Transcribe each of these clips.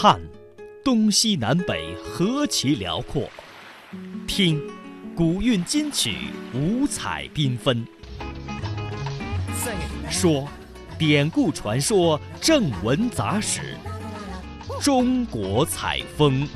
看，东西南北何其辽阔；听，古韵今曲五彩缤纷；说，典故传说正文杂史。中国采风。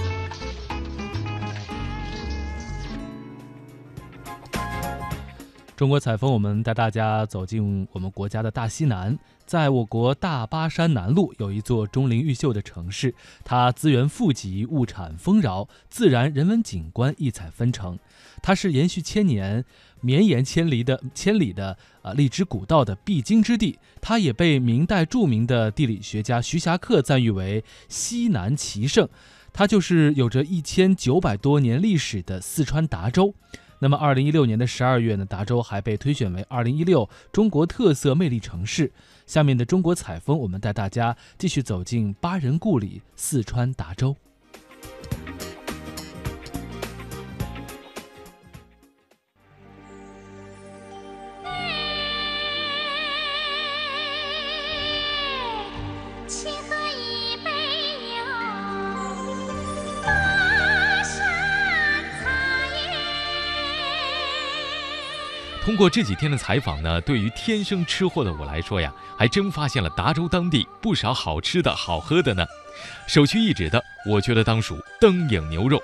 中国采风，我们带大家走进我们国家的大西南。在我国大巴山南麓，有一座钟灵毓秀的城市，它资源富集，物产丰饶，自然人文景观异彩纷呈。它是延续千年、绵延千里的千里的啊荔枝古道的必经之地。它也被明代著名的地理学家徐霞客赞誉为西南奇胜。它就是有着一千九百多年历史的四川达州。那么，二零一六年的十二月呢，达州还被推选为二零一六中国特色魅力城市。下面的中国采风，我们带大家继续走进巴人故里四川达州。过这几天的采访呢，对于天生吃货的我来说呀，还真发现了达州当地不少好吃的好喝的呢。首屈一指的，我觉得当属灯影牛肉。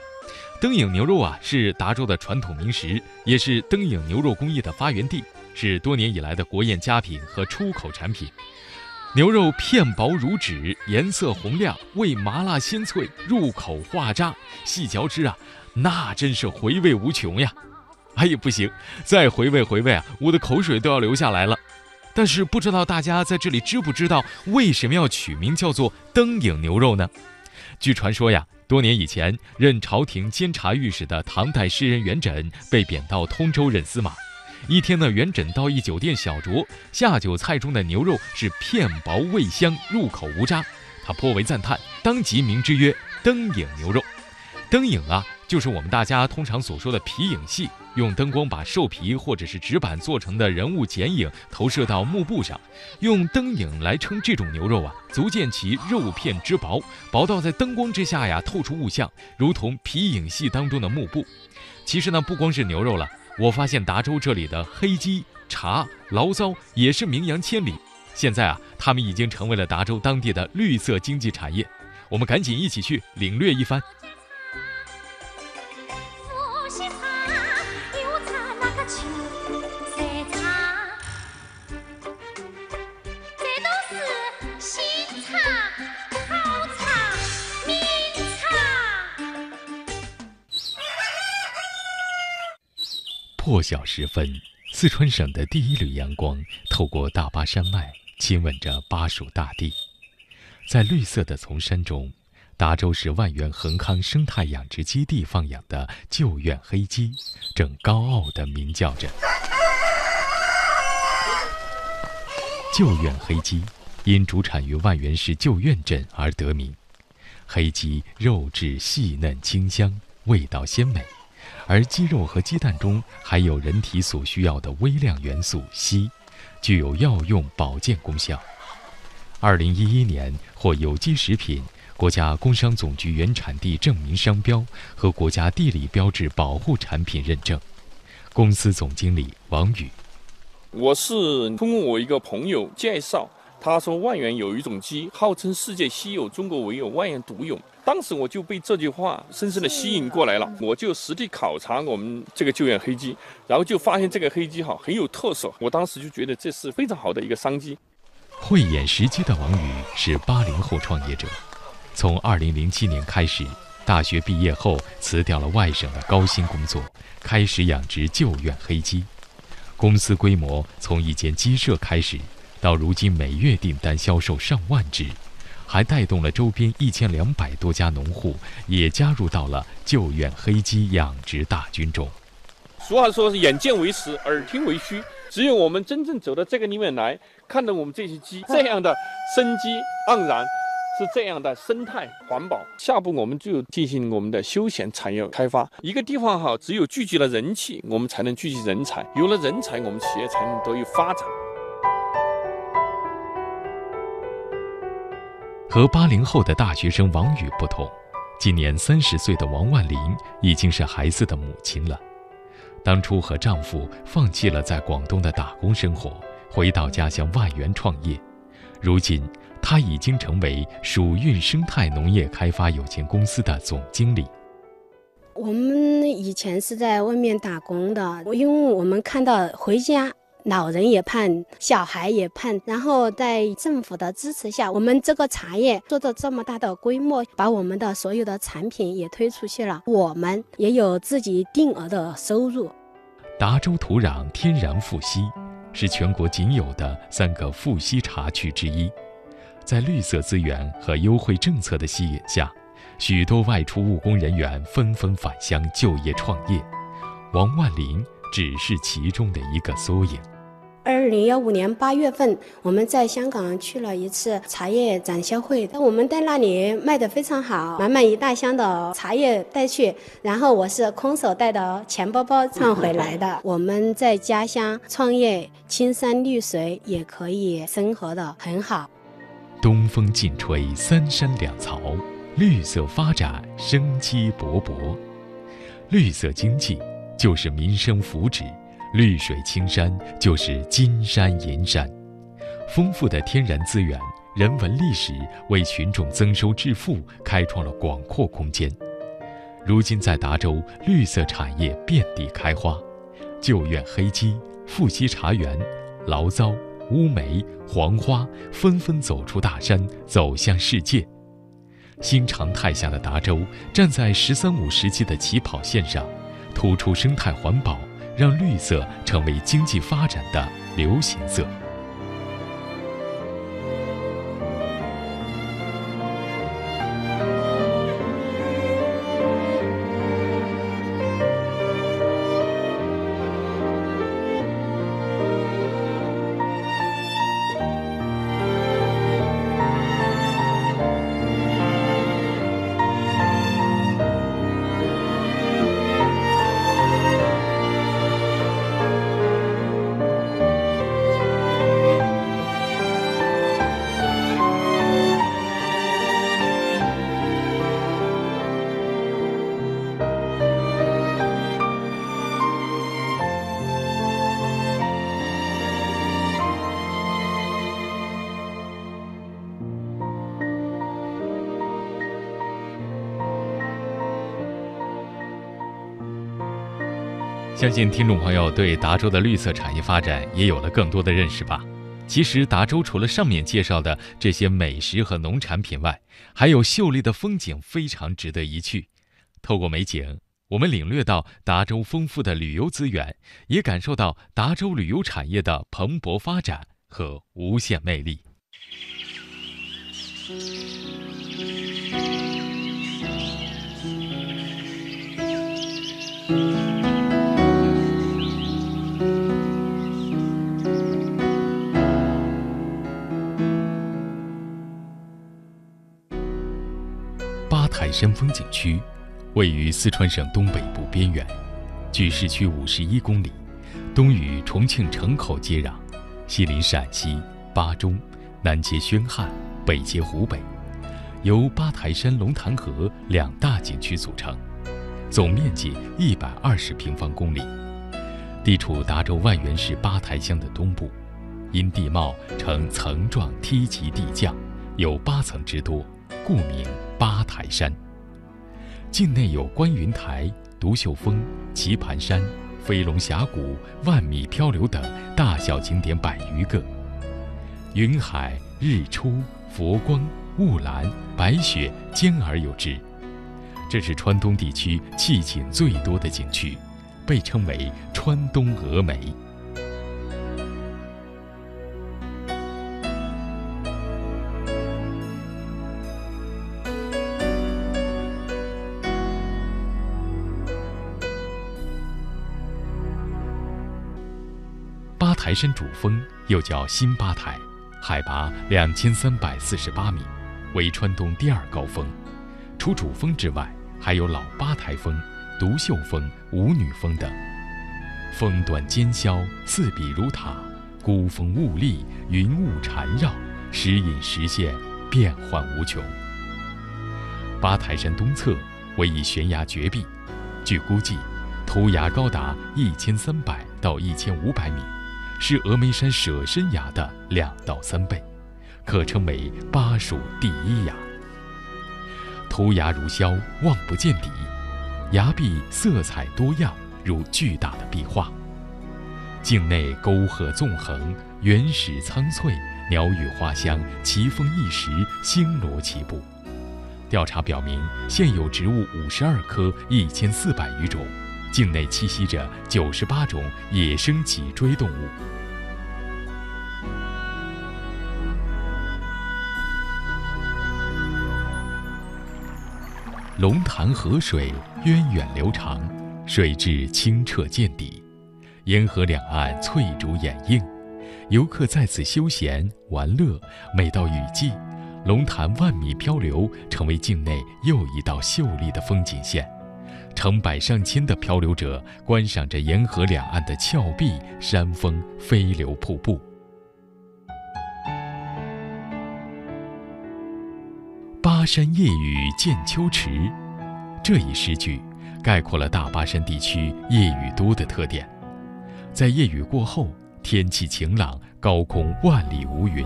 灯影牛肉啊，是达州的传统名食，也是灯影牛肉工艺的发源地，是多年以来的国宴佳品和出口产品。牛肉片薄如纸，颜色红亮，味麻辣鲜脆，入口化渣，细嚼之啊，那真是回味无穷呀。哎呀，不行，再回味回味啊，我的口水都要流下来了。但是不知道大家在这里知不知道为什么要取名叫做灯影牛肉呢？据传说呀，多年以前任朝廷监察御史的唐代诗人元稹被贬到通州任司马。一天呢，元稹到一酒店小酌，下酒菜中的牛肉是片薄味香，入口无渣，他颇为赞叹，当即名之曰灯影牛肉。灯影啊，就是我们大家通常所说的皮影戏。用灯光把兽皮或者是纸板做成的人物剪影投射到幕布上，用灯影来称这种牛肉啊，足见其肉片之薄，薄到在灯光之下呀透出物象，如同皮影戏当中的幕布。其实呢，不光是牛肉了，我发现达州这里的黑鸡、茶、醪糟也是名扬千里。现在啊，他们已经成为了达州当地的绿色经济产业。我们赶紧一起去领略一番。破晓时分，四川省的第一缕阳光透过大巴山脉，亲吻着巴蜀大地。在绿色的丛山中，达州市万源恒康生态养殖基地放养的旧院黑鸡，正高傲地鸣叫着。旧院黑鸡因主产于万源市旧院镇而得名。黑鸡肉质细嫩清香，味道鲜美。而鸡肉和鸡蛋中含有人体所需要的微量元素硒，具有药用保健功效。二零一一年获有机食品国家工商总局原产地证明商标和国家地理标志保护产品认证。公司总经理王宇：“我是通过我一个朋友介绍。”他说：“万源有一种鸡，号称世界稀有，中国唯有，万源独有。”当时我就被这句话深深的吸引过来了。我就实地考察我们这个救援黑鸡，然后就发现这个黑鸡哈很有特色。我当时就觉得这是非常好的一个商机。慧眼识鸡的王宇是八零后创业者，从二零零七年开始，大学毕业后辞掉了外省的高薪工作，开始养殖救援黑鸡。公司规模从一间鸡舍开始。到如今，每月订单销售上万只，还带动了周边一千两百多家农户也加入到了救援黑鸡养殖大军中。俗话说眼见为实，耳听为虚，只有我们真正走到这个里面来，看到我们这些鸡这样的生机盎然，是这样的生态环保。下步我们就进行我们的休闲产业开发。一个地方好，只有聚集了人气，我们才能聚集人才，有了人才，我们企业才能得以发展。和八零后的大学生王宇不同，今年三十岁的王万林已经是孩子的母亲了。当初和丈夫放弃了在广东的打工生活，回到家乡万源创业。如今，她已经成为蜀运生态农业开发有限公司的总经理。我们以前是在外面打工的，因为我们看到回家。老人也盼，小孩也盼，然后在政府的支持下，我们这个茶叶做到这么大的规模，把我们的所有的产品也推出去了，我们也有自己定额的收入。达州土壤天然富硒，是全国仅有的三个富硒茶区之一，在绿色资源和优惠政策的吸引下，许多外出务工人员纷纷返乡就业创业，王万林只是其中的一个缩影。二零幺五年八月份，我们在香港去了一次茶叶展销会，我们在那里卖的非常好，满满一大箱的茶叶带去，然后我是空手带的钱包包 唱回来的。我们在家乡创业，青山绿水也可以生活的很好。东风劲吹，三山两槽，绿色发展，生机勃勃。绿色经济就是民生福祉。绿水青山就是金山银山，丰富的天然资源、人文历史为群众增收致富开创了广阔空间。如今，在达州，绿色产业遍地开花，旧院黑鸡、富硒茶园、醪糟、乌梅、黄花纷纷走出大山，走向世界。新常态下的达州，站在“十三五”时期的起跑线上，突出生态环保。让绿色成为经济发展的流行色。相信听众朋友对达州的绿色产业发展也有了更多的认识吧。其实，达州除了上面介绍的这些美食和农产品外，还有秀丽的风景，非常值得一去。透过美景，我们领略到达州丰富的旅游资源，也感受到达州旅游产业的蓬勃发展和无限魅力。山风景区位于四川省东北部边缘，距市区五十一公里，东与重庆城口接壤，西临陕西巴中，南接宣汉，北接湖北，由八台山、龙潭河两大景区组成，总面积一百二十平方公里，地处达州万源市八台乡的东部，因地貌呈层状梯级地降，有八层之多，故名。八台山境内有观云台、独秀峰、棋盘山、飞龙峡谷、万米漂流等大小景点百余个。云海、日出、佛光、雾岚、白雪兼而有之，这是川东地区气景最多的景区，被称为“川东峨眉”。台山主峰又叫新八台，海拔两千三百四十八米，为川东第二高峰。除主峰之外，还有老八台峰、独秀峰、舞女峰等。峰段尖削，四壁如塔，孤峰兀立，云雾缠绕，时隐时现，变幻无穷。八台山东侧为一悬崖绝壁，据估计，图崖高达一千三百到一千五百米，是峨眉山舍身崖的两到三倍，可称为巴蜀第一崖。图崖如霄，望不见底，崖壁色彩多样，如巨大的壁画。境内沟壑纵横，原始苍翠，鸟语花香，奇峰异石，星罗棋布。调查表明，现有植物五十二棵，一千四百余种，境内栖息着九十八种野生脊椎动物。龙潭河水源远流长，水质清澈见底。沿河两岸翠竹掩映，游客在此休闲玩乐。每到雨季，龙潭万米漂流，成为境内又一道秀丽的风景线。成百上千的漂流者观赏着沿河两岸的峭壁、山峰、飞流瀑布。巴山夜雨见秋池，这一诗句概括了大巴山地区夜雨多的特点。在夜雨过后，天气晴朗，高空万里无云。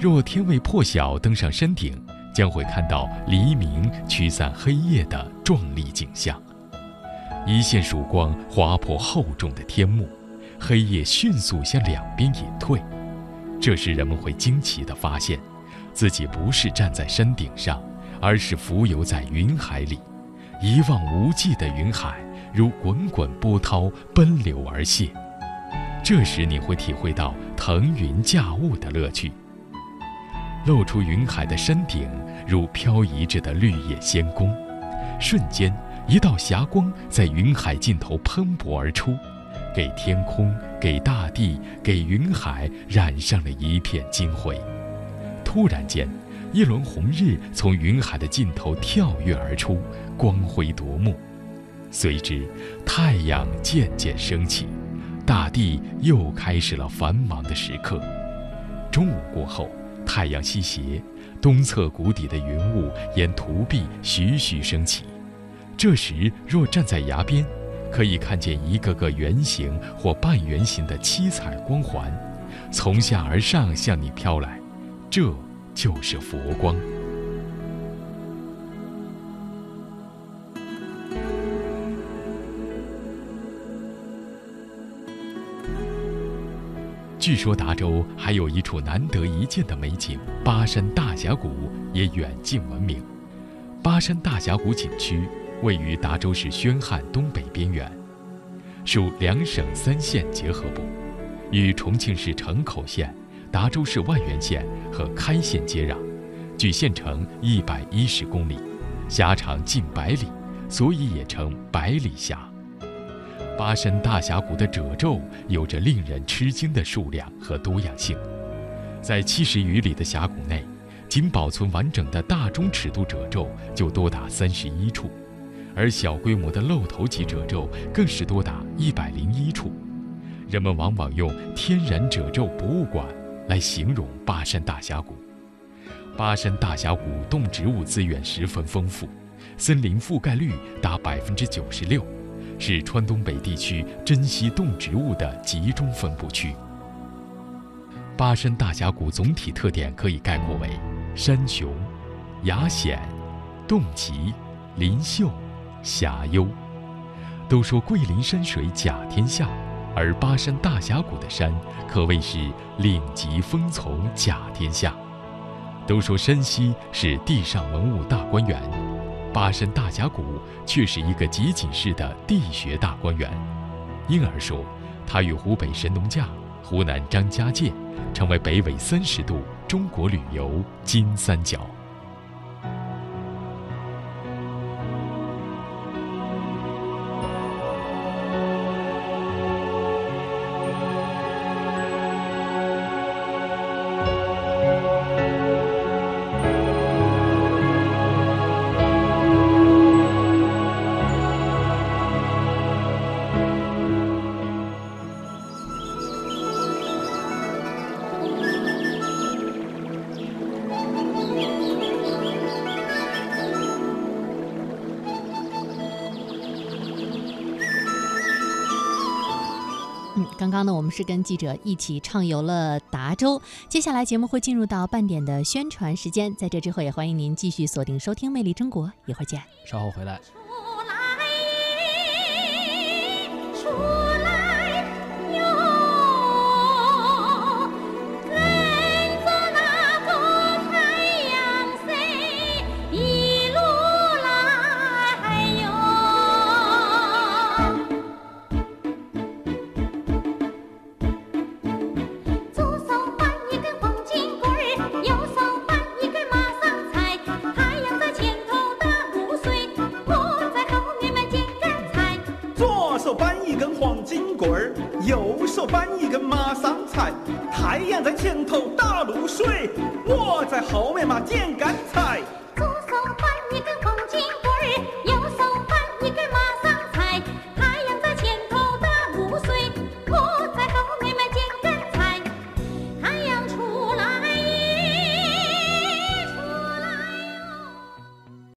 若天未破晓，登上山顶，将会看到黎明驱散黑夜的壮丽景象。一线曙光划破厚重的天幕，黑夜迅速向两边隐退。这时，人们会惊奇地发现，自己不是站在山顶上，而是浮游在云海里。一望无际的云海。如滚滚波涛奔流而泻，这时你会体会到腾云驾雾的乐趣。露出云海的山顶，如飘移着的绿叶仙宫，瞬间一道霞光在云海尽头喷薄而出，给天空、给大地、给云海染上了一片金辉。突然间，一轮红日从云海的尽头跳跃而出，光辉夺目。随之，太阳渐渐升起，大地又开始了繁忙的时刻。中午过后，太阳西斜，东侧谷底的云雾沿图壁徐徐升起。这时，若站在崖边，可以看见一个个圆形或半圆形的七彩光环，从下而上向你飘来，这就是佛光。据说达州还有一处难得一见的美景——巴山大峡谷，也远近闻名。巴山大峡谷景区位于达州市宣汉东北边缘，属两省三县结合部，与重庆市城口县、达州市万源县和开县接壤，距县城一百一十公里，狭长近百里，所以也称百里峡。巴山大峡谷的褶皱有着令人吃惊的数量和多样性，在七十余里的峡谷内，仅保存完整的大中尺度褶皱就多达三十一处，而小规模的露头级褶皱更是多达一百零一处。人们往往用“天然褶皱博物馆”来形容巴山大峡谷。巴山大峡谷动植物资源十分丰富，森林覆盖率达百分之九十六。是川东北地区珍稀动植物的集中分布区。巴山大峡谷总体特点可以概括为：山雄、崖险、洞奇、林秀、峡幽。都说桂林山水甲天下，而巴山大峡谷的山可谓是岭极峰丛甲天下。都说山西是地上文物大观园。巴山大峡谷却是一个集锦式的地学大观园，因而说，它与湖北神农架、湖南张家界成为北纬三十度中国旅游金三角。刚刚呢，我们是跟记者一起畅游了达州。接下来节目会进入到半点的宣传时间，在这之后也欢迎您继续锁定收听《魅力中国》，一会儿见。稍后回来。棍儿右手搬一根麻桑柴太阳在前头打露水我在后面嘛捡干柴